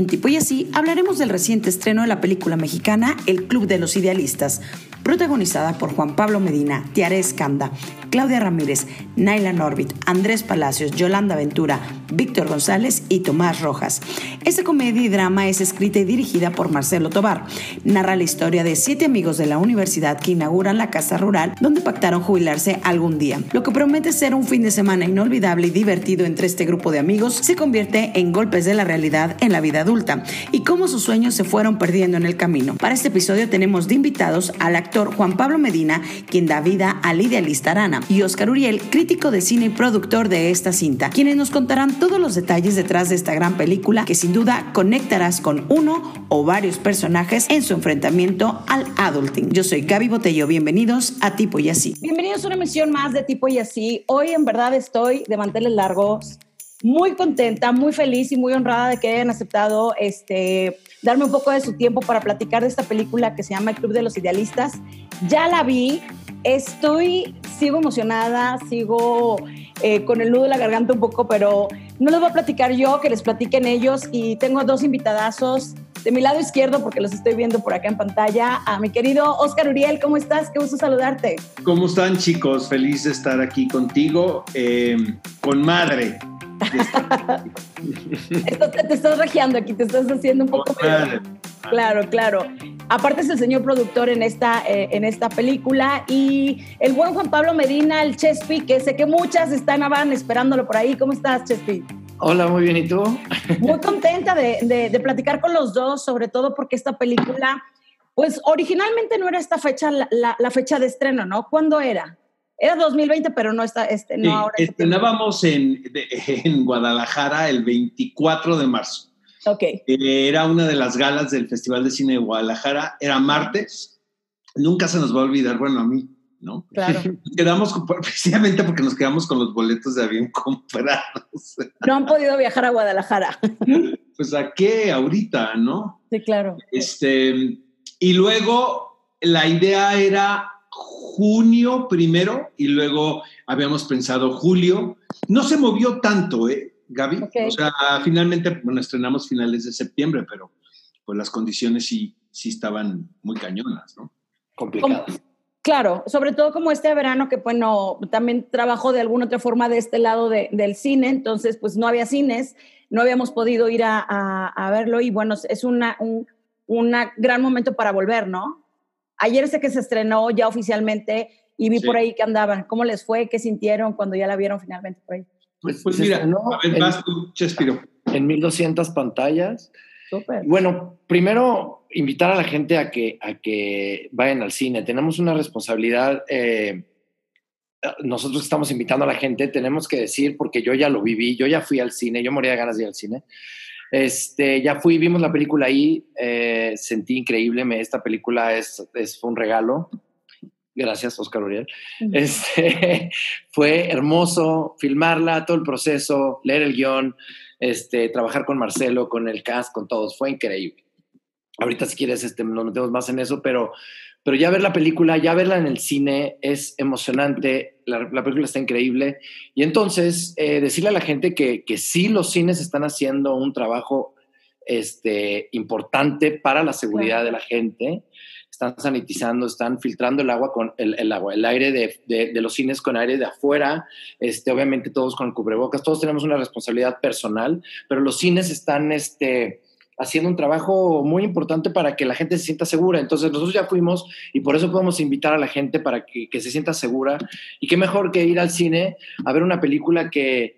En Tipo y Así hablaremos del reciente estreno de la película mexicana El Club de los Idealistas, protagonizada por Juan Pablo Medina, Tiare Escanda, Claudia Ramírez, Naila Norbit, Andrés Palacios, Yolanda Ventura, Víctor González y Tomás Rojas. Esta comedia y drama es escrita y dirigida por Marcelo Tobar. Narra la historia de siete amigos de la universidad que inauguran la casa rural donde pactaron jubilarse algún día. Lo que promete ser un fin de semana inolvidable y divertido entre este grupo de amigos se convierte en golpes de la realidad en la vida adulta y cómo sus sueños se fueron perdiendo en el camino. Para este episodio tenemos de invitados al actor Juan Pablo Medina, quien da vida al idealista Arana, y Oscar Uriel, crítico de cine y productor de esta cinta, quienes nos contarán todos los detalles detrás de esta gran película que sin duda conectarás con uno o varios personajes en su enfrentamiento al adulting. Yo soy Gaby Botello, bienvenidos a Tipo y Así. Bienvenidos a una emisión más de Tipo y Así. Hoy en verdad estoy de manteles largos muy contenta, muy feliz y muy honrada de que hayan aceptado este, darme un poco de su tiempo para platicar de esta película que se llama El Club de los Idealistas. Ya la vi, estoy, sigo emocionada, sigo eh, con el nudo de la garganta un poco, pero no les voy a platicar yo, que les platiquen ellos y tengo dos invitadazos de mi lado izquierdo, porque los estoy viendo por acá en pantalla, a mi querido Oscar Uriel, ¿cómo estás? Qué gusto saludarte. ¿Cómo están chicos? Feliz de estar aquí contigo, eh, con madre te, estás regiando aquí, te estás haciendo un poco... Claro, claro. Aparte es el señor productor en esta, eh, en esta película y el buen Juan Pablo Medina, el Chespi, que sé que muchas están esperándolo por ahí. ¿Cómo estás, Chespi? Hola, muy bien. ¿Y tú? Muy contenta de, de, platicar con los dos, sobre todo porque esta película, pues originalmente no era esta fecha, la, la fecha de estreno, ¿no? ¿Cuándo era? Era 2020, pero no está, este, no ahora. Estrenábamos en, en Guadalajara el 24 de marzo. Ok. Eh, era una de las galas del Festival de Cine de Guadalajara. Era martes. Nunca se nos va a olvidar, bueno, a mí, ¿no? Claro. quedamos, precisamente porque nos quedamos con los boletos de avión comprados. No han podido viajar a Guadalajara. Pues a qué ahorita, ¿no? Sí, claro. Este, y luego la idea era junio primero y luego habíamos pensado julio. No se movió tanto, ¿eh, Gaby? O sea, finalmente, bueno, estrenamos finales de septiembre, pero pues las condiciones sí, sí estaban muy cañonas, ¿no? Complicadas. Claro, sobre todo como este verano que, bueno, también trabajo de alguna otra forma de este lado del cine, entonces pues no había cines, no habíamos podido ir a, verlo y bueno, es una, un una gran momento para volver, ¿no? Ayer sé que se estrenó ya oficialmente y vi por ahí que andaban. ¿Cómo les fue? ¿Qué sintieron cuando ya la vieron finalmente por ahí? Pues, pues mira, a ver, más tú, Chespiro. En 1200 pantallas. Súper. Bueno, primero invitar a la gente a que, a que vayan al cine. Tenemos una responsabilidad. Eh, nosotros estamos invitando a la gente, tenemos que decir, porque yo ya lo viví, yo ya fui al cine, yo moría de ganas de ir al cine. Este, ya fui, vimos la película ahí, eh, sentí increíble, me, esta película es, es, un regalo. Gracias, Oscar Uriel. Este, fue hermoso filmarla, todo el proceso, leer el guion, este, trabajar con Marcelo, con el cast, con todos, fue increíble. Ahorita si quieres este, nos metemos más en eso, pero pero ya ver la película, ya verla en el cine es emocionante, la, película está increíble. Y entonces, eh, decirle a la gente que, que sí los cines están haciendo un trabajo este, importante para la seguridad de la gente. Están sanitizando, están filtrando el agua con el, el agua, el aire de, de, de, los cines con aire de afuera, este, obviamente todos con cubrebocas, todos tenemos una responsabilidad personal, pero los cines están, este, haciendo un trabajo muy importante para que la gente se sienta segura. Entonces nosotros ya fuimos y por eso podemos invitar a la gente para que, se sienta segura. Y qué mejor que ir al cine a ver una película que,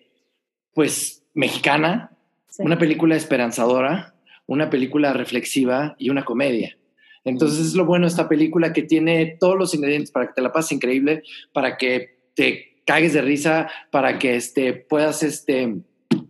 pues, mexicana, una película esperanzadora, una película reflexiva y una comedia. Entonces es lo bueno de esta película que tiene todos los ingredientes para que te la pases increíble, para que te cagues de risa, para que este, puedas este,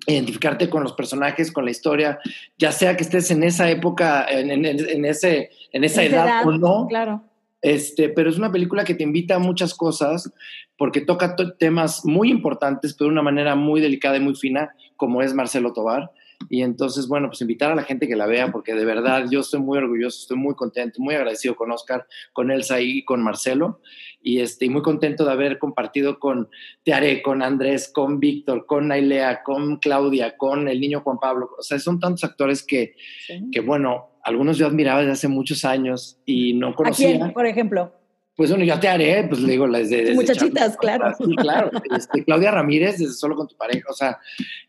identificarte con los personajes, con la historia, ya sea que estés en esa época, en, ese, en esa edad, o no. Claro. Este, pero es una película que te invita a muchas cosas porque toca temas muy importantes, pero de una manera muy delicada y muy fina, como es Marcelo Tobar. Y entonces, bueno, pues invitar a la gente que la vea, porque de verdad yo estoy muy orgulloso, estoy muy contento, muy agradecido con Oscar, con Elsa y con Marcelo. Y estoy muy contento de haber compartido con Tearé, con Andrés, con Víctor, con Nailea, con Claudia, con el niño Juan Pablo. O sea, son tantos actores que, que bueno, algunos yo admiraba desde hace muchos años y no conocía. ¿A quién, por ejemplo? Pues bueno, ya te haré, pues le digo, desde... Muchachitas, claro. Sí, claro. Este, Claudia Ramírez, desde solo con tu pareja, o sea,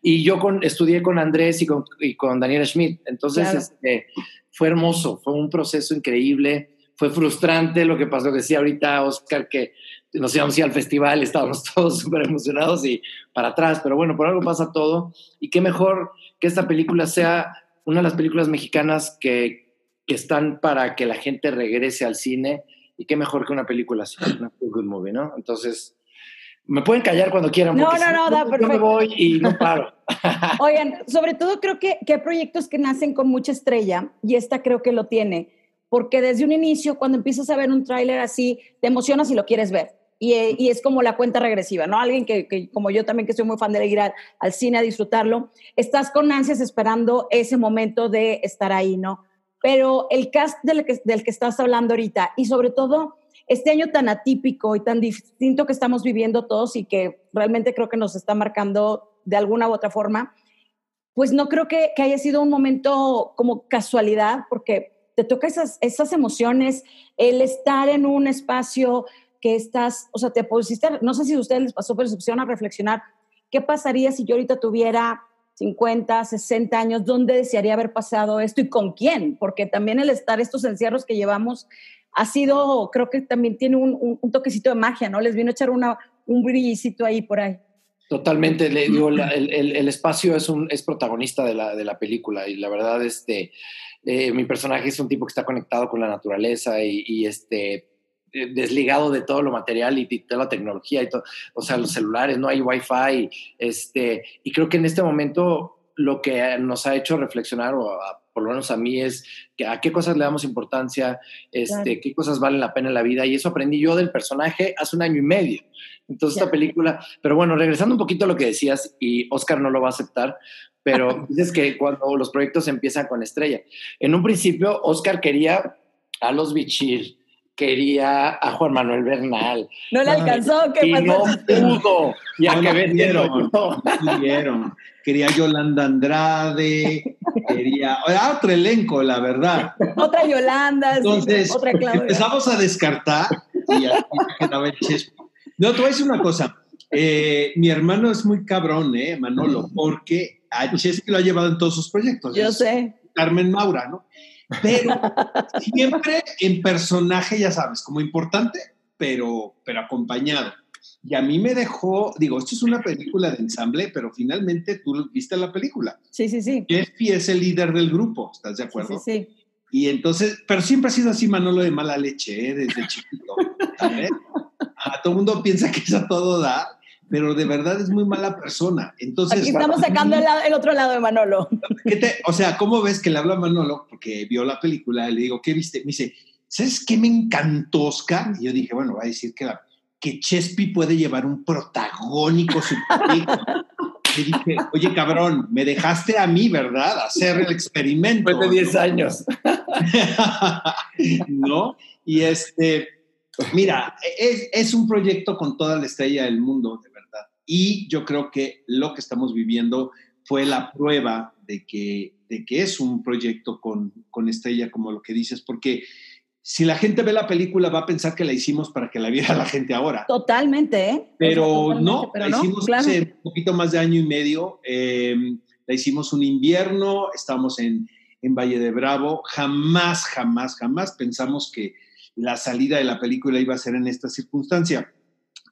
y yo con, estudié con Andrés y con, y con Daniela Schmidt, entonces este, fue hermoso, fue un proceso increíble, fue frustrante lo que pasó, que decía ahorita Oscar, que nos íbamos a al festival, estábamos todos súper emocionados y para atrás, pero bueno, por algo pasa todo, y qué mejor que esta película sea una de las películas mexicanas que, que están para que la gente regrese al cine y qué mejor que una película así, una good movie, ¿no? Entonces, me pueden callar cuando quieran. No, no, no, da perfecto. Yo me voy y no paro. Oigan, sobre todo creo que, que hay proyectos que nacen con mucha estrella y esta creo que lo tiene, porque desde un inicio, cuando empiezas a ver un tráiler así, te emocionas y lo quieres ver. Y, y, es como la cuenta regresiva, ¿no? Alguien que, que, como yo también, que soy muy fan de ir al, al cine a disfrutarlo, estás con ansias esperando ese momento de estar ahí, ¿no? Pero el cast del que, estás hablando ahorita y sobre todo este año tan atípico y tan distinto que estamos viviendo todos y que realmente creo que nos está marcando de alguna u otra forma, pues no creo que, que haya sido un momento como casualidad, porque te toca esas, esas emociones, el estar en un espacio que estás, o sea, te pusiste, no sé si a ustedes les pasó, pero se pusieron a reflexionar, ¿qué pasaría si yo ahorita tuviera 50, 60 años, ¿dónde desearía haber pasado esto y con quién? Porque también el estar estos encierros que llevamos ha sido, creo que también tiene un, un, toquecito de magia, ¿no? Les vino a echar una, un brillicito ahí por ahí. Totalmente, le digo, el, el, el, espacio es, un, es protagonista de la, de la película y la verdad, este, eh, mi personaje es un tipo que está conectado con la naturaleza y, y este, desligado de todo lo material y de toda la tecnología y todo, o sea, los celulares, no hay wifi, este, y creo que en este momento lo que nos ha hecho reflexionar, o por lo menos a mí, es que a qué cosas le damos importancia, este, claro. qué cosas valen la pena en la vida, y eso aprendí yo del personaje hace un año y medio. Entonces, esta película, pero bueno, regresando un poquito a lo que decías, y Oscar no lo va a aceptar, pero dices que cuando los proyectos empiezan con estrella. En un principio, Oscar quería a los Bichir, quería a Juan Manuel Bernal. No le alcanzó, ¿qué y pasó? no pudo. Ya no que vendieron, no pudieron. Quería Yolanda Andrade, quería era otro elenco, la verdad. Otra Yolanda, Entonces, sí, otra Claudia. empezamos a descartar y así quedaba el Chespo. No, te voy a decir una cosa. Eh, mi hermano es muy cabrón, ¿eh, Manolo? Porque a Chespi lo ha llevado en todos sus proyectos. Yo es sé. Carmen Maura, ¿no? Pero siempre en personaje, ya sabes, como importante, pero, pero acompañado. Y a mí me dejó, digo, esto es una película de ensamble, pero finalmente tú viste la película. Sí, sí, sí. Jeffy es el líder del grupo, ¿estás de acuerdo? Sí, sí, sí. Y entonces, pero siempre ha sido así Manolo de mala leche, ¿eh? desde chiquito. ¿sabes? A todo el mundo piensa que es a todo da, pero de verdad es muy mala persona. Entonces, Aquí estamos sacando el, otro lado de Manolo. Te, o sea, ¿cómo ves que le habla a Manolo? Porque vio la película y le digo, ¿qué viste? Me dice, ¿sabes qué me encantó, Oscar? Y yo dije, bueno, va a decir que, la, que Chespi puede llevar un protagónico superhéroe. Le dije, oye, cabrón, me dejaste a mí, ¿verdad? Hacer el experimento. Después de 10 años. ¿No? Y este, mira, es, es un proyecto con toda la estrella del mundo. Y yo creo que lo que estamos viviendo fue la prueba de que, de que es un proyecto con, con estrella, como lo que dices, porque si la gente ve la película va a pensar que la hicimos para que la viera la gente ahora. Totalmente, ¿eh? Pero totalmente, no, pero la no, hicimos claro. hace un poquito más de año y medio. Eh, la hicimos un invierno, estamos en, en Valle de Bravo. Jamás, jamás, jamás pensamos que la salida de la película iba a ser en esta circunstancia.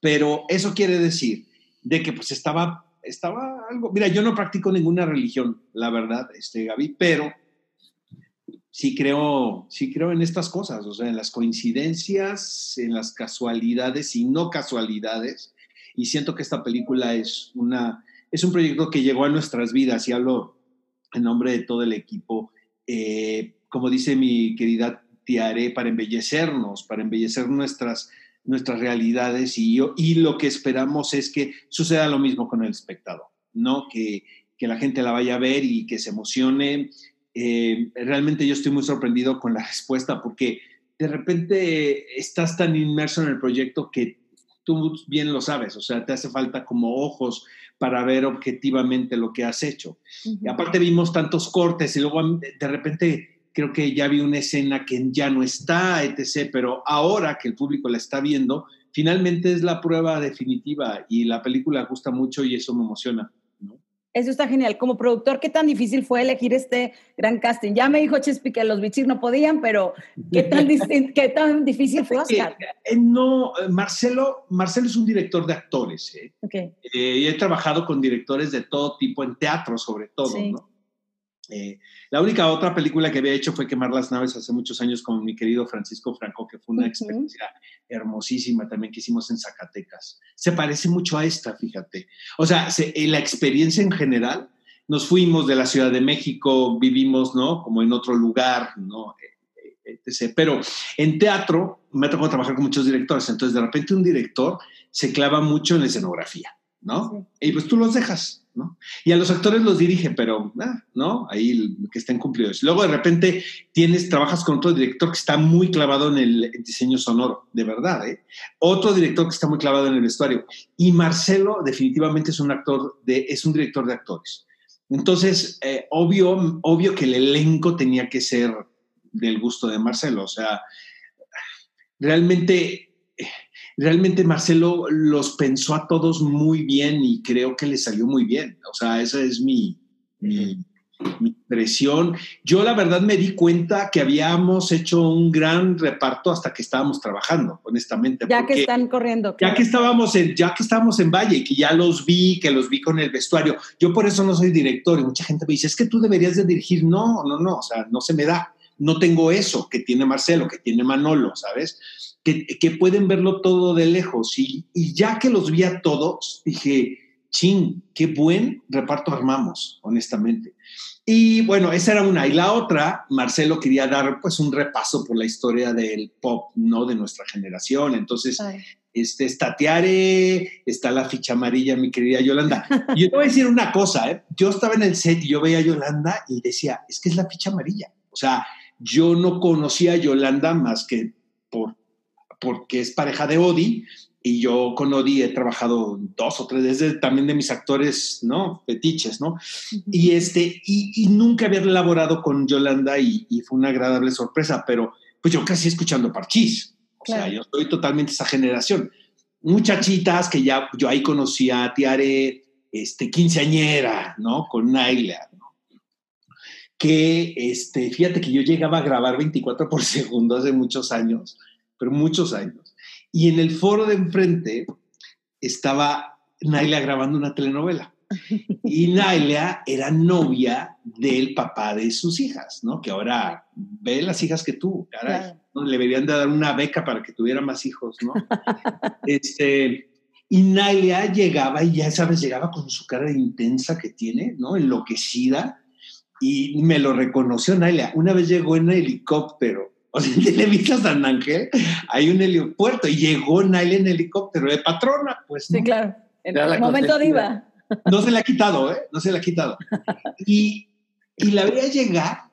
Pero eso quiere decir de que pues estaba, estaba algo... Mira, yo no practico ninguna religión, la verdad, este, Gaby, pero sí creo, sí creo en estas cosas, o sea, en las coincidencias, en las casualidades y no casualidades. Y siento que esta película es, una, es un proyecto que llegó a nuestras vidas y hablo en nombre de todo el equipo. Eh, como dice mi querida Tiare, para embellecernos, para embellecer nuestras, nuestras realidades y, yo, y lo que esperamos es que suceda lo mismo con el espectador, ¿no? Que, que la gente la vaya a ver y que se emocione. Eh, realmente yo estoy muy sorprendido con la respuesta porque de repente estás tan inmerso en el proyecto que tú bien lo sabes, o sea, te hace falta como ojos para ver objetivamente lo que has hecho. Y aparte vimos tantos cortes y luego de repente creo que ya vi una escena que ya no está, etc., pero ahora que el público la está viendo, finalmente es la prueba definitiva y la película gusta mucho y eso me emociona. Eso está genial. Como productor, ¿qué tan difícil fue elegir este gran casting? Ya me dijo Chespi que los bichis no podían, pero ¿qué tan, ¿qué tan difícil fue Oscar? Eh, no, eh, Marcelo, Marcelo es un director de actores. ¿eh? Okay. Eh, y he trabajado con directores de todo tipo, en teatro sobre todo, ¿no? Eh, la única otra película que había hecho fue Quemar las naves hace muchos años con mi querido Francisco Franco, que fue una experiencia hermosísima también que hicimos en Zacatecas. Se parece mucho a esta, fíjate. O sea, eh, la experiencia en general, nos fuimos de la Ciudad de México, vivimos, ¿no? Como en otro lugar, ¿no? Eh, Pero en teatro me ha tocado trabajar con muchos directores, entonces de repente un director se clava mucho en la escenografía, ¿no? Y pues tú los dejas, y a los actores los dirige, pero, ah, ¿no? Ahí que estén cumplidos. Luego de repente tienes, trabajas con otro director que está muy clavado en el diseño sonoro, de verdad, ¿eh? Otro director que está muy clavado en el vestuario. Y Marcelo definitivamente es un actor, de, es un director de actores. Entonces, eh, obvio, obvio que el elenco tenía que ser del gusto de Marcelo. O sea, realmente realmente Marcelo los pensó a todos muy bien y creo que le salió muy bien. O sea, esa es mi, mi, impresión. Yo la verdad me di cuenta que habíamos hecho un gran reparto hasta que estábamos trabajando, honestamente. Ya que están corriendo. Ya que estábamos en, ya que estábamos en Valle, que ya los vi, que los vi con el vestuario. Yo por eso no soy director y mucha gente me dice, es que tú deberías de dirigir. No, no, no, o sea, no se me da. No tengo eso que tiene Marcelo, que tiene Manolo, ¿sabes? Que, pueden verlo todo de lejos. Y, ya que los vi a todos, dije, ching, qué buen reparto armamos, honestamente. Y bueno, esa era una. Y la otra, Marcelo quería dar pues un repaso por la historia del pop, ¿no? De nuestra generación. Entonces, este, está Tiare, está la ficha amarilla, mi querida Yolanda. Y yo te voy a decir una cosa, ¿eh? Yo estaba en el set y yo veía a Yolanda y decía, es que es la ficha amarilla. O sea, yo no conocía a Yolanda más que por porque es pareja de Odi y yo con Odi he trabajado dos o tres veces también de mis actores, ¿no? Fetiches, ¿no? Y este, y, nunca había elaborado con Yolanda y, fue una agradable sorpresa, pero pues yo casi escuchando Parchís. O sea, yo soy totalmente esa generación. Muchachitas que ya yo ahí conocía a Tiare, este, quinceañera, ¿no? Con Naila, ¿no? Que, este, fíjate que yo llegaba a grabar 24 por segundo hace muchos años pero muchos años. Y en el foro de enfrente estaba Naila grabando una telenovela. Y Naila era novia del papá de sus hijas, ¿no? Que ahora ve las hijas que tú, caray. ¿no? Le deberían de dar una beca para que tuviera más hijos, ¿no? este, y Naila llegaba, y ya sabes, llegaba con su cara intensa que tiene, ¿no? Enloquecida. Y me lo reconoció Naila. Una vez llegó en helicóptero o sea, en Televisa San Ángel hay un helipuerto y llegó Naila en helicóptero de patrona, pues. Sí, claro. En el momento diva. No se le ha quitado, ¿eh? No se le ha quitado. Y, y la veía llegar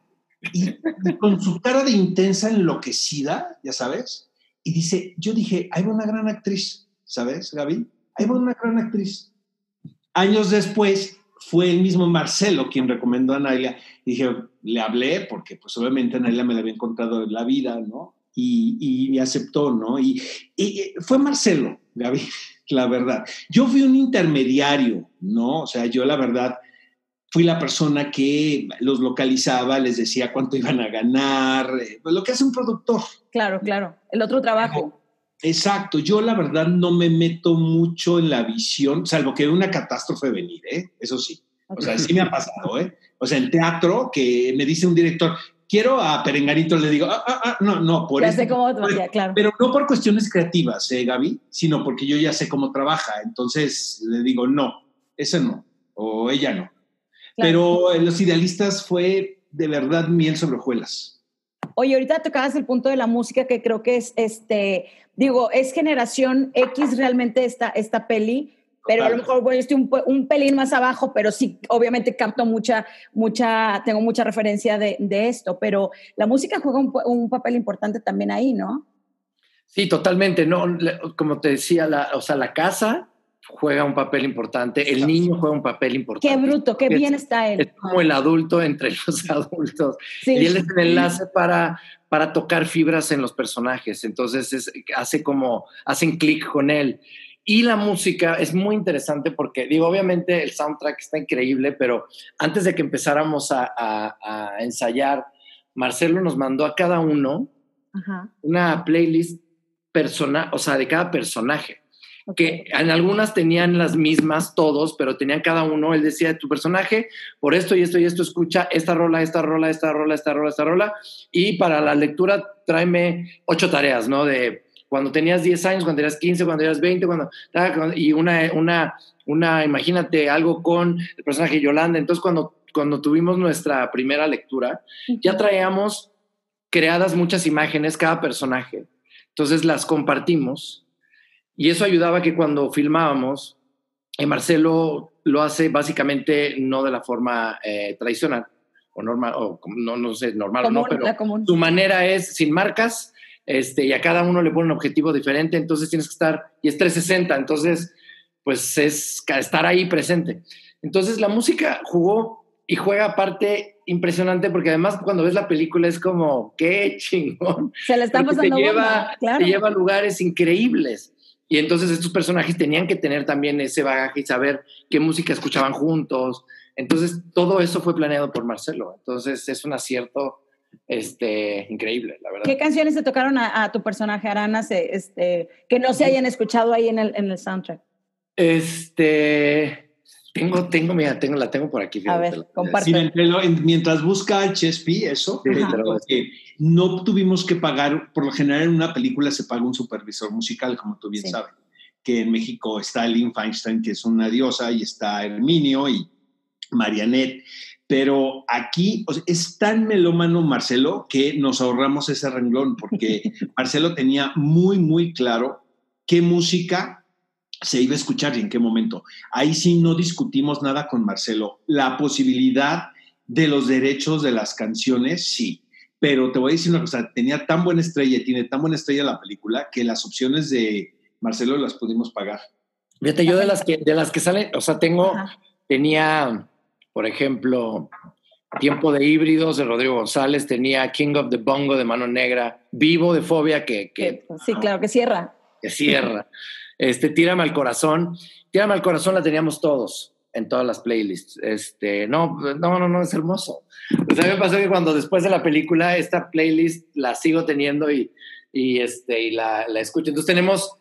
y, con su cara de intensa enloquecida, ya sabes, y dice, yo dije, hay una gran actriz, ¿sabes, Gaby? Hay una gran actriz. Años después fue el mismo Marcelo quien recomendó a Naila. Dije, le hablé porque pues obviamente Naila me la había encontrado en la vida, ¿no? Y, y aceptó, ¿no? Y, y, fue Marcelo, Gaby, la verdad. Yo fui un intermediario, ¿no? O sea, yo la verdad fui la persona que los localizaba, les decía cuánto iban a ganar, eh, pues lo que hace un productor. Claro, claro, el otro trabajo. Exacto, yo la verdad no me meto mucho en la visión, salvo que una catástrofe venir, ¿eh? Eso sí. O sea, sí me ha pasado, ¿eh? O sea, en teatro, que me dice un director, quiero a Perenganito, le digo, ah, ah, ah no, no, por Ya sé cómo trabaja, claro. Pero no por cuestiones creativas, ¿eh, Gaby? Sino porque yo ya sé cómo trabaja. Entonces le digo, no, ese no, o ella no. Pero en Los Idealistas fue de verdad miel sobre hojuelas. Oye, ahorita tocabas el punto de la música que creo que es, este, digo, es generación X realmente esta, esta peli pero a lo mejor bueno, estoy un, un, pelín más abajo, pero sí, obviamente capto mucha, mucha, tengo mucha referencia de, de esto, pero la música juega un, un, papel importante también ahí, ¿no? Sí, totalmente, no, como te decía, la, o sea, la casa juega un papel importante, el niño juega un papel importante. Qué bruto, qué bien está él. Es como el adulto entre los adultos. Y él es el enlace para, para tocar fibras en los personajes, entonces es, hace como, hacen clic con él. Y la música es muy interesante porque, digo, obviamente el soundtrack está increíble, pero antes de que empezáramos a, a, ensayar, Marcelo nos mandó a cada uno una playlist persona, o sea, de cada personaje que en algunas tenían las mismas todos, pero tenían cada uno, él decía, tu personaje, por esto y esto y esto, escucha esta rola, esta rola, esta rola, esta rola, esta rola, y para la lectura tráeme ocho tareas, ¿no? De cuando tenías 10 años, cuando tenías 15, cuando tenías 20, cuando, y una, una, una, imagínate algo con el personaje Yolanda. Entonces, cuando, cuando tuvimos nuestra primera lectura, ya traíamos creadas muchas imágenes, cada personaje. Entonces las compartimos y eso ayudaba que cuando filmábamos, eh, Marcelo lo hace básicamente no de la forma eh, tradicional o normal, o no, no sé, normal o no, pero su manera es sin marcas este, y a cada uno le pone un objetivo diferente, entonces tienes que estar, y es 360, entonces pues es estar ahí presente. Entonces la música jugó y juega aparte impresionante porque además cuando ves la película es como, qué chingón. Se le está pasando te lleva, te lleva a lugares increíbles. Y entonces estos personajes tenían que tener también ese bagaje y saber qué música escuchaban juntos. Entonces todo eso fue planeado por Marcelo. Entonces es un acierto este, increíble, la verdad. ¿Qué canciones te tocaron a, tu personaje, Aranas, este, que no se hayan escuchado ahí en el, en el soundtrack? Este, tengo, tengo, mira, tengo, la tengo por aquí. A ver, comparte. mientras busca el Chespi, eso, no tuvimos que pagar, por lo general en una película se paga un supervisor musical, como tú bien sabes, que en México está Lynn Feinstein, que es una diosa, y está Herminio y Marianet, pero aquí es tan melómano Marcelo que nos ahorramos ese renglón, porque Marcelo tenía muy, muy claro qué música se iba a escuchar y en qué momento. Ahí sí no discutimos nada con Marcelo. La posibilidad de los derechos de las canciones, sí pero te voy a decir una cosa, tenía tan buena estrella tiene tan buena estrella la película que las opciones de Marcelo las pudimos pagar. Fíjate, yo de las que, de las que salen, o sea, tengo, tenía, por ejemplo, Tiempo de Híbridos de Rodrigo González, tenía King of the Bongo de Mano Negra, Vivo de Fobia, que... que sí, claro, que cierra. Que cierra. Este, Tírame al Corazón. Tírame al Corazón la teníamos todos en todas las playlists. Este, no, no, no, no, es hermoso. O sea, me pasó que cuando después de la película, esta playlist la sigo teniendo y, y, este, y la, la escucho. Entonces tenemos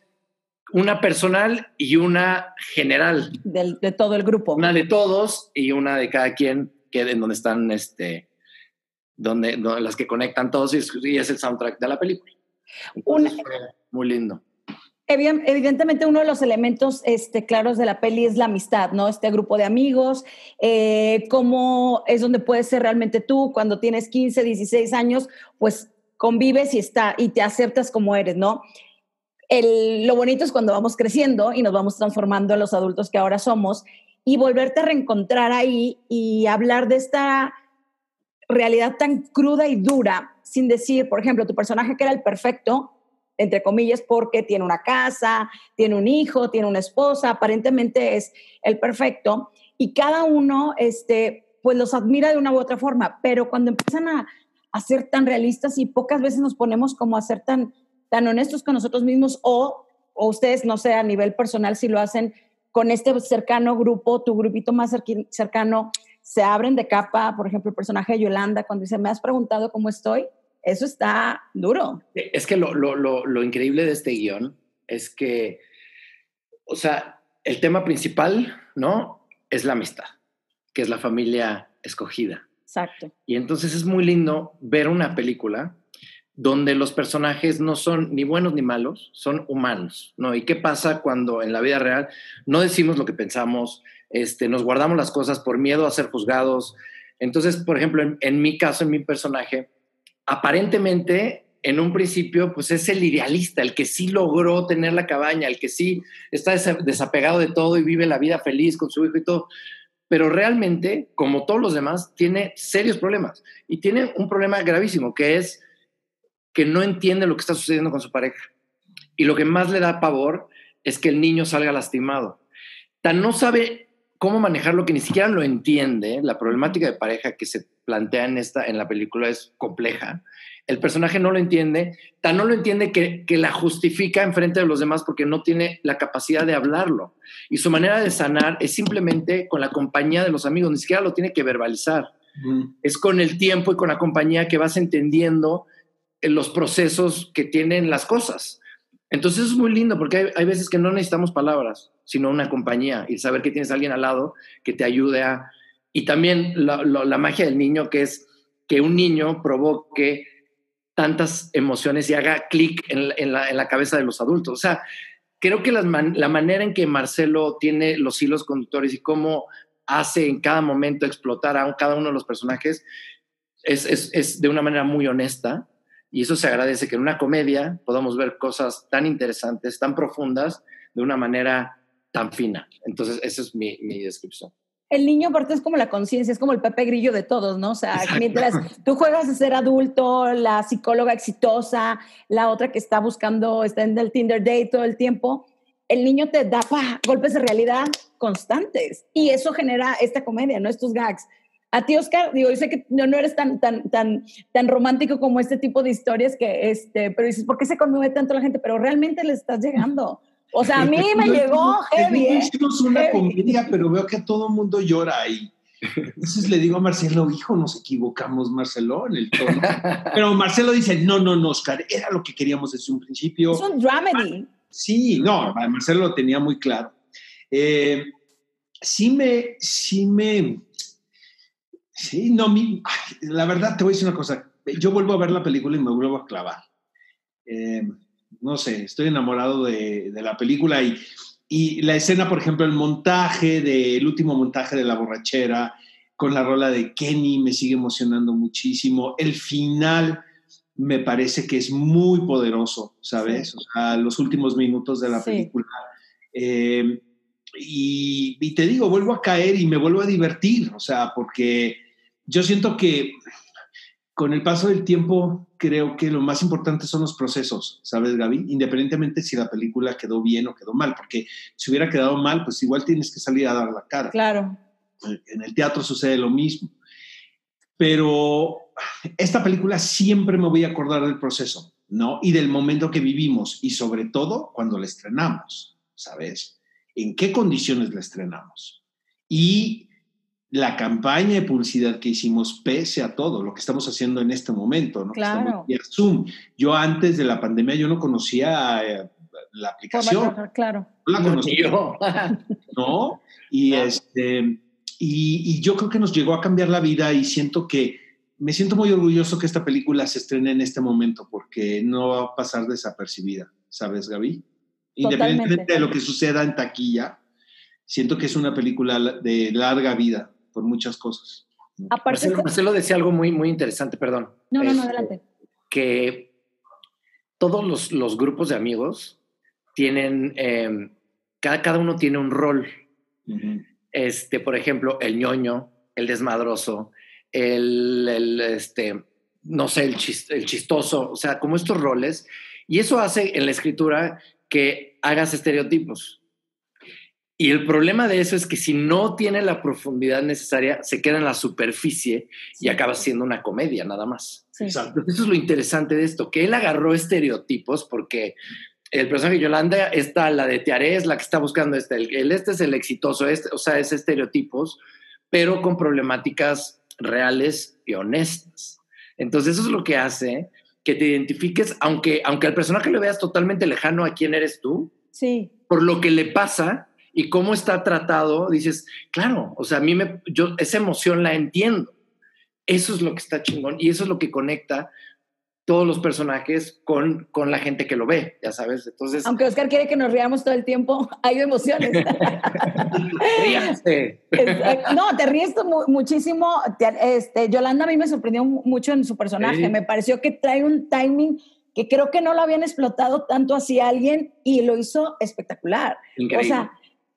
una personal y una general. de todo el grupo. Una de todos y una de cada quien, que en donde están, este, donde, las que conectan todos y es, el soundtrack de la película. muy lindo. Evidentemente uno de los elementos este, claros de la peli es la amistad, ¿no? Este grupo de amigos, eh, cómo es donde puedes ser realmente tú cuando tienes 15, 16 años, pues convives y, está, y te aceptas como eres, ¿no? El, lo bonito es cuando vamos creciendo y nos vamos transformando en los adultos que ahora somos y volverte a reencontrar ahí y hablar de esta realidad tan cruda y dura, sin decir, por ejemplo, tu personaje que era el perfecto, entre comillas, porque tiene una casa, tiene un hijo, tiene una esposa, aparentemente es el perfecto, y cada uno, este, pues los admira de una u otra forma, pero cuando empiezan a, a ser tan realistas y pocas veces nos ponemos como a ser tan, tan honestos con nosotros mismos o, o ustedes, no sé, a nivel personal, si lo hacen con este cercano grupo, tu grupito más cercano, se abren de capa, por ejemplo, el personaje de Yolanda, cuando dice, me has preguntado cómo estoy, eso está duro. Es que lo, lo, lo, lo, increíble de este guion es que, o sea, el tema principal, ¿no? Es la amistad, que es la familia escogida. Exacto. Y entonces es muy lindo ver una película donde los personajes no son ni buenos ni malos, son humanos, ¿no? ¿Y qué pasa cuando en la vida real no decimos lo que pensamos, este, nos guardamos las cosas por miedo a ser juzgados? Entonces, por ejemplo, en, en mi caso, en mi personaje, aparentemente en un principio, pues es el idealista, el que sí logró tener la cabaña, el que sí está desapegado de todo y vive la vida feliz con su hijo y todo. Pero realmente, como todos los demás, tiene serios problemas. Y tiene un problema gravísimo, que es que no entiende lo que está sucediendo con su pareja. Y lo que más le da pavor es que el niño salga lastimado. Tan no sabe cómo manejarlo que ni siquiera lo entiende. La problemática de pareja que se plantea en, esta, en la película es compleja el personaje no lo entiende, tan no lo entiende que, la justifica en frente de los demás porque no tiene la capacidad de hablarlo. Y su manera de sanar es simplemente con la compañía de los amigos, ni siquiera lo tiene que verbalizar. Es con el tiempo y con la compañía que vas entendiendo eh, los procesos que tienen las cosas. Entonces es muy lindo porque hay, veces que no necesitamos palabras, sino una compañía y saber que tienes a alguien al lado que te ayude a... Y también la, magia del niño, que es que un niño provoque tantas emociones y haga clic en, la, cabeza de los adultos. O sea, creo que la manera en que Marcelo tiene los hilos conductores y cómo hace en cada momento explotar a cada uno de los personajes es, es, de una manera muy honesta y eso se agradece que en una comedia podamos ver cosas tan interesantes, tan profundas, de una manera tan fina. Entonces, esa es mi, mi descripción el niño aparte es como la conciencia, es como el Pepe Grillo de todos, ¿no? O sea, mientras tú juegas a ser adulto, la psicóloga exitosa, la otra que está buscando, está en el Tinder Day todo el tiempo, el niño te da golpes de realidad constantes y eso genera esta comedia, ¿no? Estos gags. A ti, Oscar, digo, yo sé que no, no eres tan, tan, tan, tan romántico como este tipo de historias que, este, pero dices, ¿por qué se conmueve tanto la gente? Pero realmente le estás llegando. O sea, a mí me llegó heavy. ¿eh? Hicimos una comedia, pero veo que todo el mundo llora ahí. Entonces le digo a Marcelo, hijo, nos equivocamos, Marcelo, en el tono. Pero Marcelo dice, no, no, no, Oscar, era lo que queríamos desde un principio. Es un dramedy. Sí, no, Marcelo lo tenía muy claro. Eh, sí me, sí me, sí, no, mi, la verdad te voy a decir una cosa. Yo vuelvo a ver la película y me vuelvo a clavar. Eh, no sé, estoy enamorado de, la película y, y, la escena, por ejemplo, el montaje, del último montaje de la borrachera con la rola de Kenny me sigue emocionando muchísimo. El final me parece que es muy poderoso, ¿sabes? O sea, los últimos minutos de la película. Eh, y, y, te digo, vuelvo a caer y me vuelvo a divertir, o sea, porque yo siento que con el paso del tiempo, creo que lo más importante son los procesos, ¿sabes, Gaby? Independientemente si la película quedó bien o quedó mal, porque si hubiera quedado mal, pues igual tienes que salir a dar la cara. Claro. En el teatro sucede lo mismo. Pero esta película siempre me voy a acordar del proceso, ¿no? Y del momento que vivimos y sobre todo cuando la estrenamos, ¿sabes? ¿En qué condiciones la estrenamos? Y la campaña de publicidad que hicimos pese a todo lo que estamos haciendo en este momento, ¿no? Claro. Zoom. Yo antes de la pandemia yo no conocía eh, la aplicación. Claro. No la conocía. ¿No? Y este y, yo creo que nos llegó a cambiar la vida y siento que me siento muy orgulloso que esta película se estrene en este momento porque no va a pasar desapercibida, ¿sabes, Gaby? Independientemente de lo que suceda en taquilla, siento que es una película de larga vida por muchas cosas. Aparte Marcelo, decía algo muy, muy interesante, perdón. No, no, no, este, adelante. Que todos los, los grupos de amigos tienen, em, cada, cada uno tiene un rol. Este, por ejemplo, el ñoño, el desmadroso, el, el este, no sé, el, el chistoso, o sea, como estos roles. Y eso hace en la escritura que hagas estereotipos. Y el problema de eso es que si no tiene la profundidad necesaria, se queda en la superficie y acaba siendo una comedia nada más. Eso es lo interesante de esto, que él agarró estereotipos porque el personaje de Yolanda está, la de Tiare es la que está buscando este, el, este es el exitoso, este, o sea, es estereotipos, pero con problemáticas reales y honestas. Entonces eso es lo que hace que te identifiques, aunque, aunque al personaje lo veas totalmente lejano a quién eres tú, sí. por lo que le pasa, y cómo está tratado, dices, claro, o sea, a mí me, yo esa emoción la entiendo. Eso es lo que está chingón y eso es lo que conecta todos los personajes con, con la gente que lo ve, ya sabes. Entonces, Aunque Oscar quiere que nos riamos todo el tiempo, hay emociones. no, te ríes muchísimo. Este, Yolanda a mí me sorprendió mucho en su personaje. Me pareció que trae un timing que creo que no lo habían explotado tanto así alguien y lo hizo espectacular. O sea,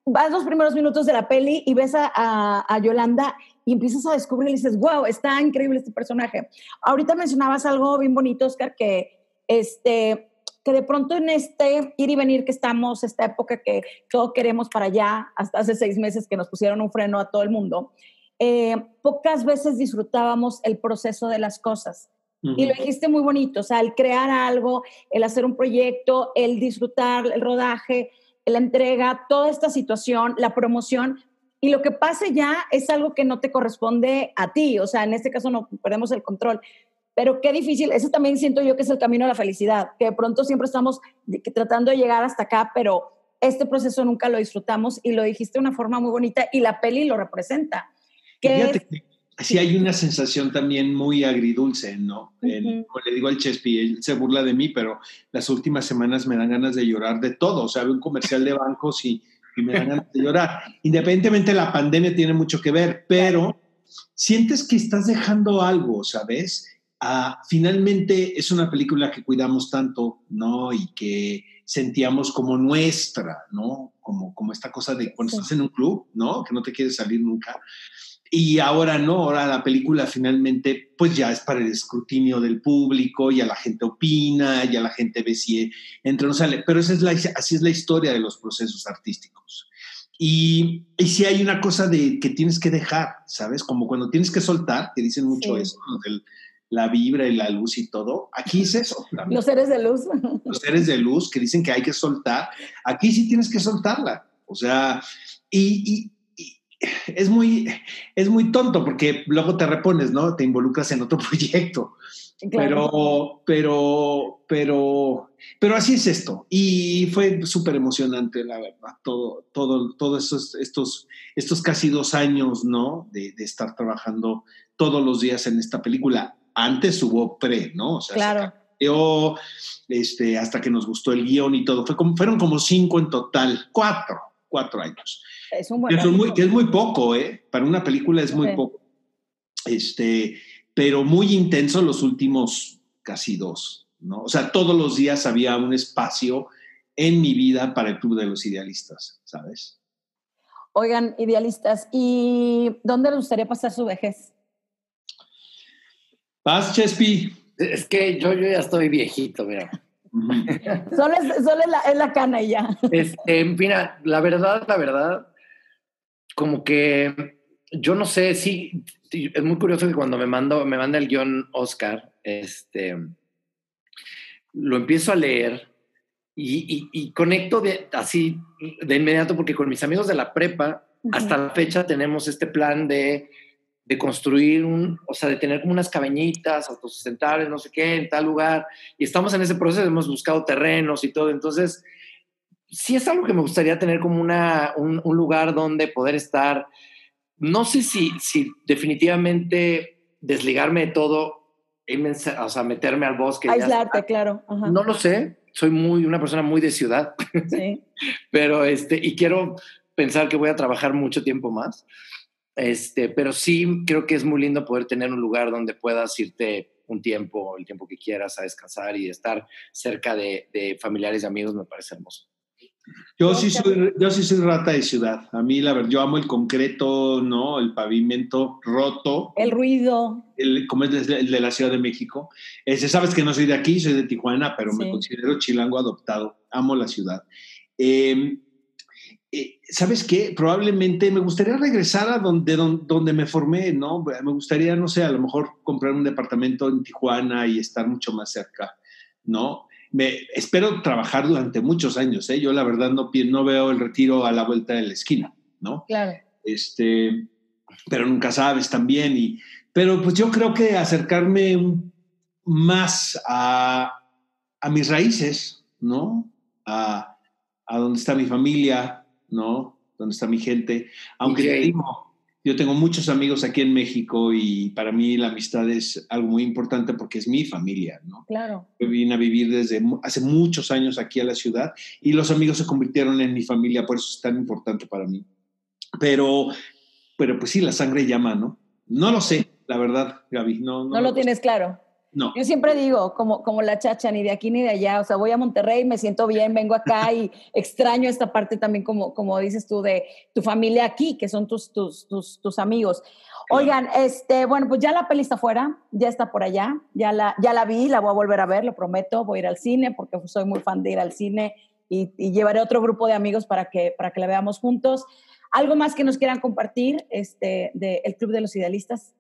vas los primeros minutos de la peli y ves a, a Yolanda y empiezas a descubrir y dices, wow, está increíble este personaje. Ahorita mencionabas algo bien bonito, Oscar, que, este, que de pronto en este ir y venir que estamos, esta época que todo queremos para allá, hasta hace seis meses que nos pusieron un freno a todo el mundo, eh, pocas veces disfrutábamos el proceso de las cosas. Y lo dijiste muy bonito, o sea, el crear algo, el hacer un proyecto, el disfrutar el rodaje, la entrega, toda esta situación, la promoción, y lo que pase ya es algo que no te corresponde a ti, o sea, en este caso no perdemos el control. Pero qué difícil, eso también siento yo que es el camino a la felicidad, que de pronto siempre estamos tratando de llegar hasta acá, pero este proceso nunca lo disfrutamos y lo dijiste de una forma muy bonita y la peli lo representa. Que sí hay una sensación también muy agridulce, ¿no? como le digo al Chespi, él se burla de mí, pero las últimas semanas me dan ganas de llorar de todo. O sea, veo un comercial de bancos y y me dan ganas de llorar. Independientemente la pandemia tiene mucho que ver, pero sientes que estás dejando algo, ¿sabes? Ah, finalmente es una película que cuidamos tanto, ¿no? Y que sentíamos como nuestra, ¿no? Como, como esta cosa de cuando estás en un club, ¿no? Que no te quieres salir nunca. Y ahora no, ahora la película finalmente pues ya es para el escrutinio del público, ya la gente opina, ya la gente ve si entra o no sale, pero esa es la, así es la historia de los procesos artísticos. Y, y si hay una cosa de que tienes que dejar, ¿sabes? Como cuando tienes que soltar, que dicen mucho eso, la vibra y la luz y todo. Aquí es eso. Los seres de luz. Los seres de luz que dicen que hay que soltar. Aquí sí tienes que soltarla. O sea, y, es muy, es muy tonto porque luego te repones, ¿no? Te involucras en otro proyecto. Pero, pero, pero, pero así es esto. Y fue súper emocionante, la verdad, todo, todo, todos estos, estos, estos casi dos años, ¿no? De, de, estar trabajando todos los días en esta película. Antes hubo pre, ¿no? O sea, claro. Yo, este, hasta que nos gustó el guion y todo. Fue como, fueron como cinco en total, cuatro cuatro años. Es un buen que, es muy, que es muy poco, ¿eh? Para una película es muy poco. Este, pero muy intenso los últimos casi dos, ¿no? O sea, todos los días había un espacio en mi vida para el Club de los Idealistas, ¿sabes? Oigan, idealistas, ¿y dónde les gustaría pasar su vejez? Paz, Chespi. Es que yo, yo ya estoy viejito, mira. solo es, la, cana y ya. Este, mira, la verdad, la verdad, como que yo no sé, sí, es muy curioso que cuando me, mando, me manda el guion Oscar, este, lo empiezo a leer y, conecto de, así de inmediato porque con mis amigos de la prepa, hasta la fecha tenemos este plan de de construir un, o sea, de tener como unas cabañitas autosustentables, no sé qué, en tal lugar. Y estamos en ese proceso, hemos buscado terrenos y todo. Entonces, sí es algo que me gustaría tener como una, un, lugar donde poder estar. No sé si, si definitivamente desligarme de todo, o sea, meterme al bosque. Aislarte, claro. No lo sé. Soy muy, una persona muy de ciudad. Sí. Pero, este, y quiero pensar que voy a trabajar mucho tiempo más. Este, pero sí creo que es muy lindo poder tener un lugar donde puedas irte un tiempo, el tiempo que quieras, a descansar y estar cerca de, familiares y amigos, me parece hermoso. Yo sí, soy, yo sí soy rata de ciudad. A mí, la verdad, yo amo el concreto, ¿no? El pavimento roto. El ruido. El, como es el de la Ciudad de México. Ese, sabes que no soy de aquí, soy de Tijuana, pero me considero chilango adoptado. Amo la ciudad. Eh, eh, ¿sabes qué? Probablemente me gustaría regresar a donde, donde, me formé, ¿no? Me gustaría, no sé, a lo mejor comprar un departamento en Tijuana y estar mucho más cerca, ¿no? Me, espero trabajar durante muchos años, ¿eh? Yo la verdad no, no veo el retiro a la vuelta de la esquina, ¿no? Claro. Este, pero nunca sabes también. Y, pero pues yo creo que acercarme más a, a mis raíces, ¿no? A, a donde está mi familia, ¿no? ¿Dónde está mi gente? Aunque te digo, Yo tengo muchos amigos aquí en México y para mí la amistad es algo muy importante porque es mi familia, ¿no? Claro. Yo vine a vivir desde hace muchos años aquí a la ciudad y los amigos se convirtieron en mi familia, por eso es tan importante para mí. Pero, pero pues sí, la sangre llama, ¿no? No lo sé, la verdad, Gaby. No, no, lo tienes claro. No. Yo siempre digo, como, como la chacha, ni de aquí ni de allá, o sea, voy a Monterrey, me siento bien, vengo acá y extraño esta parte también, como, como dices tú, de tu familia aquí, que son tus, tus, tus, tus amigos. Oigan, este, bueno, pues ya la peli está fuera, ya está por allá, ya la, ya la vi, la voy a volver a ver, lo prometo, voy a ir al cine porque soy muy fan de ir al cine y, y llevaré otro grupo de amigos para que, para que la veamos juntos. ¿Algo más que nos quieran compartir este, del Club de los Idealistas?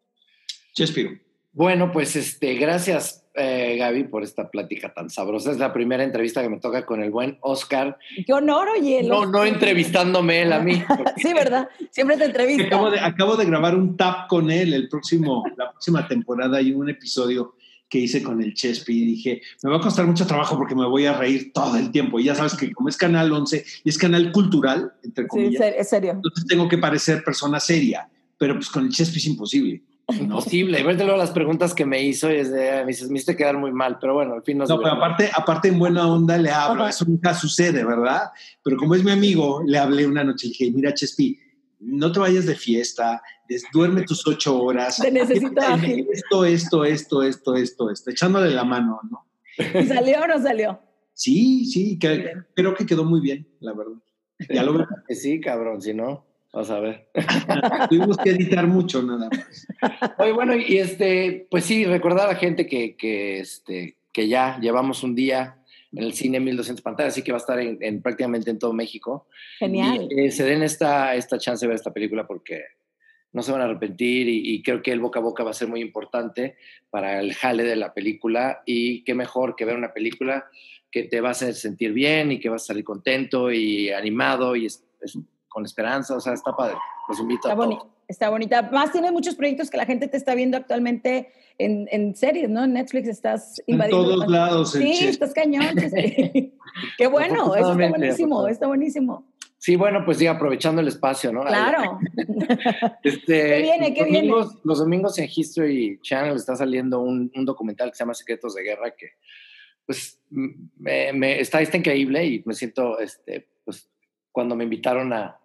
Chespiro. Bueno, pues este, gracias eh, Gaby por esta plática tan sabrosa. Es la primera entrevista que me toca con el buen Oscar. Qué honor, oye. No, no entrevistándome él a mí. sí, ¿verdad? Siempre te entrevista. Acabo de, acabo de grabar un tap con él el próximo, la próxima temporada y un episodio que hice con el Chespi y dije, me va a costar mucho trabajo porque me voy a reír todo el tiempo. Y ya sabes que como es Canal 11 y es canal cultural, entre comillas, sí, es serio. entonces tengo que parecer persona seria, pero pues con el Chespi es imposible. Imposible. Verte luego las preguntas que me hizo y es de, me dices, me hiciste quedar muy mal, pero bueno, al fin no No, pero aparte, aparte en buena onda le hablo, eso nunca sucede, ¿verdad? Pero como es mi amigo, le hablé una noche y dije, mira, Chespi, no te vayas de fiesta, duerme tus ocho horas. Te necesito Esto, esto, esto, esto, esto, esto, echándole la mano, ¿no? ¿Y salió o no salió? Sí, sí, que, creo que quedó muy bien, la verdad. Ya lo veo. Sí, cabrón, si no. Vamos a ver. Tuvimos que editar mucho nada más. Oye, bueno, y este, pues sí, recordar a la gente que, que, este, que ya llevamos un día en el cine 1200 pantallas, así que va a estar en, prácticamente en todo México. Genial. Y eh, se den esta, esta chance de ver esta película porque no se van a arrepentir y, y, creo que el boca a boca va a ser muy importante para el jale de la película y qué mejor que ver una película que te va a hacer sentir bien y que vas a salir contento y animado y es, es con esperanza, o sea, está padre. Los invito está a boni Está bonita. Más tiene muchos proyectos que la gente te está viendo actualmente en, en series, ¿no? En Netflix estás invadiendo. En todos lados. Sí, estás cañón. Qué bueno, eso está buenísimo, está buenísimo. Sí, bueno, pues sí, aprovechando el espacio, ¿no? Claro. este, ¿Qué viene? ¿Qué domingos, viene? Los domingos en History Channel está saliendo un, un, documental que se llama Secretos de Guerra que, pues, me, me, está, está increíble y me siento, este, pues, cuando me invitaron a,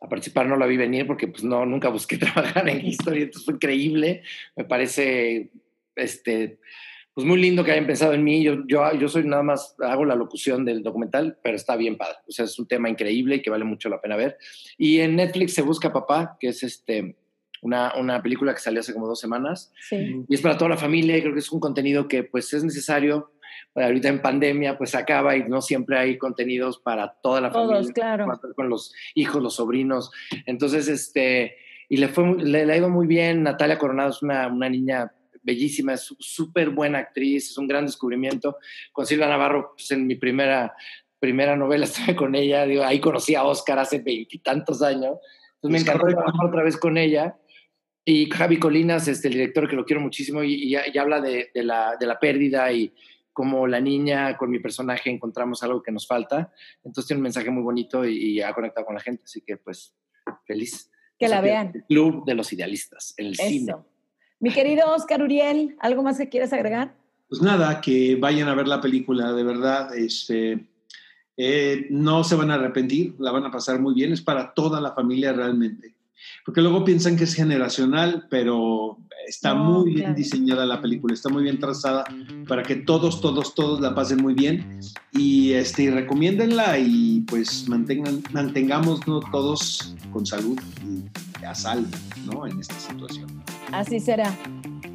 a participar no la vi venir porque pues no, nunca busqué trabajar en historia, entonces fue increíble, me parece este, pues muy lindo que hayan pensado en mí, yo, yo, yo soy nada más, hago la locución del documental, pero está bien padre, o sea, es un tema increíble y que vale mucho la pena ver. Y en Netflix se busca Papá, que es este, una, una película que salió hace como dos semanas, sí. y es para toda la familia, y creo que es un contenido que pues es necesario, ahorita en pandemia pues acaba y no siempre hay contenidos para toda la Todos, familia, claro. con los hijos, los sobrinos. Entonces, este, y le, fue, le, le ha ido muy bien. Natalia Coronado es una, una niña bellísima, es súper buena actriz, es un gran descubrimiento. Con Silvia Navarro, pues en mi primera, primera novela estuve con ella, digo, ahí conocí a Oscar hace veintitantos años. Entonces me encantó trabajar otra vez con ella. Y Javi Colinas, este, el director que lo quiero muchísimo, y, y, y habla de, de, la, de la pérdida y, como la niña con mi personaje encontramos algo que nos falta. Entonces tiene un mensaje muy bonito y, y ha conectado con la gente, así que pues feliz. Que o sea, la vean. El Club de los Idealistas, el Eso. cine. Mi querido Oscar Uriel, ¿algo más que quieras agregar? Pues nada, que vayan a ver la película, de verdad, este, eh, no se van a arrepentir, la van a pasar muy bien, es para toda la familia realmente. Porque luego piensan que es generacional, pero está No, muy bien claro. diseñada la película, está muy bien trazada para que todos, todos, todos la pasen muy bien y este, y recomiéndenla y pues mantengan, mantengámonos todos con salud y a salvo, ¿no? En esta situación. Así será.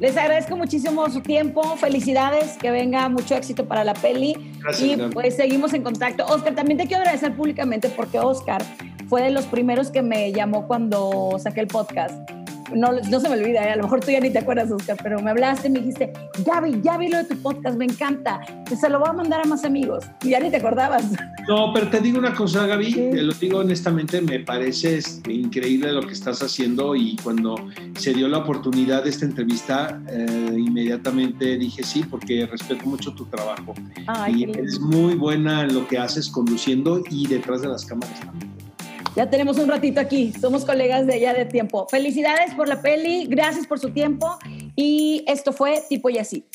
Les agradezco muchísimo su tiempo, felicidades, que venga mucho éxito para la peli Gracias, y pues seguimos en contacto. Oscar, también te quiero agradecer públicamente porque Oscar fue de los primeros que me llamó cuando saqué el podcast. No, no se me olvida, ¿eh? a lo mejor tú ya ni te acuerdas, Oscar, pero me hablaste y me dijiste, Gaby, ya vi lo de tu podcast, me encanta, se lo voy a mandar a más amigos. Y ya ni te acordabas. No, pero te digo una cosa, Gaby, Sí. te lo digo honestamente, me parece increíble lo que estás haciendo y cuando se dio la oportunidad de esta entrevista, eh, inmediatamente dije sí, porque respeto mucho tu trabajo Ay, y eres muy buena en lo que haces conduciendo y detrás de las cámaras también. Ya tenemos un ratito aquí, somos colegas de ella de tiempo. Felicidades por la peli, gracias por su tiempo y esto fue Tipo y así.